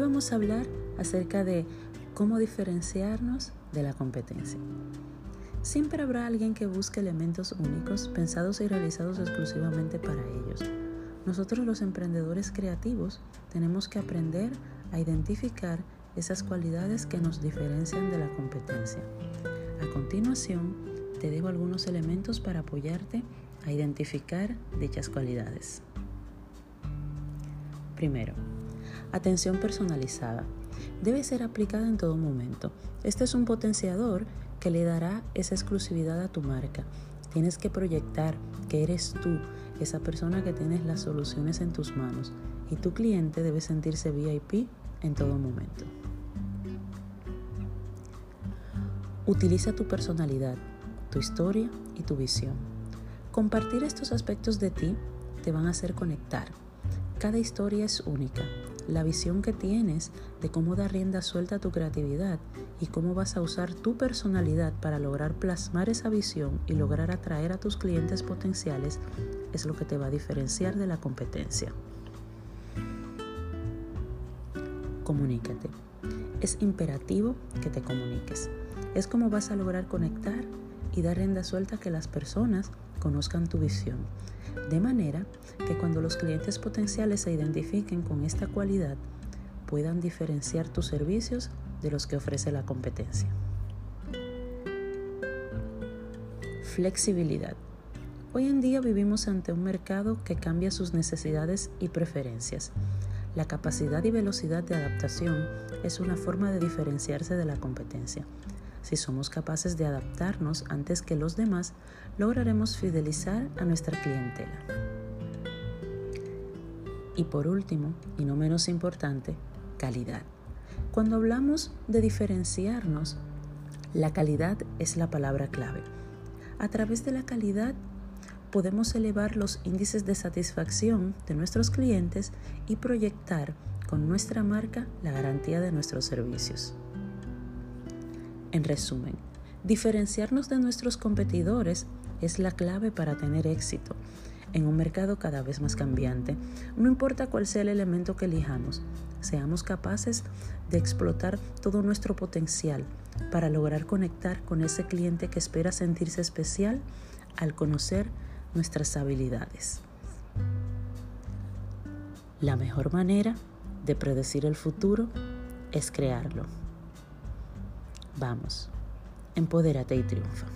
vamos a hablar acerca de cómo diferenciarnos de la competencia. Siempre habrá alguien que busque elementos únicos pensados y realizados exclusivamente para ellos. Nosotros los emprendedores creativos tenemos que aprender a identificar esas cualidades que nos diferencian de la competencia. A continuación, te dejo algunos elementos para apoyarte a identificar dichas cualidades. Primero, atención personalizada. Debe ser aplicada en todo momento. Este es un potenciador que le dará esa exclusividad a tu marca. Tienes que proyectar que eres tú, esa persona que tienes las soluciones en tus manos y tu cliente debe sentirse VIP en todo momento. Utiliza tu personalidad, tu historia y tu visión. Compartir estos aspectos de ti te van a hacer conectar. Cada historia es única. La visión que tienes de cómo dar rienda suelta a tu creatividad y cómo vas a usar tu personalidad para lograr plasmar esa visión y lograr atraer a tus clientes potenciales es lo que te va a diferenciar de la competencia. Comunícate. Es imperativo que te comuniques. Es como vas a lograr conectar y dar rienda suelta a que las personas conozcan tu visión. De manera que cuando los clientes potenciales se identifiquen con esta cualidad, puedan diferenciar tus servicios de los que ofrece la competencia. Flexibilidad. Hoy en día vivimos ante un mercado que cambia sus necesidades y preferencias. La capacidad y velocidad de adaptación es una forma de diferenciarse de la competencia. Si somos capaces de adaptarnos antes que los demás, lograremos fidelizar a nuestra clientela. Y por último, y no menos importante, calidad. Cuando hablamos de diferenciarnos, la calidad es la palabra clave. A través de la calidad podemos elevar los índices de satisfacción de nuestros clientes y proyectar con nuestra marca la garantía de nuestros servicios. En resumen, diferenciarnos de nuestros competidores es la clave para tener éxito en un mercado cada vez más cambiante. No importa cuál sea el elemento que elijamos, seamos capaces de explotar todo nuestro potencial para lograr conectar con ese cliente que espera sentirse especial al conocer nuestras habilidades. La mejor manera de predecir el futuro es crearlo. Vamos, empodérate y triunfa.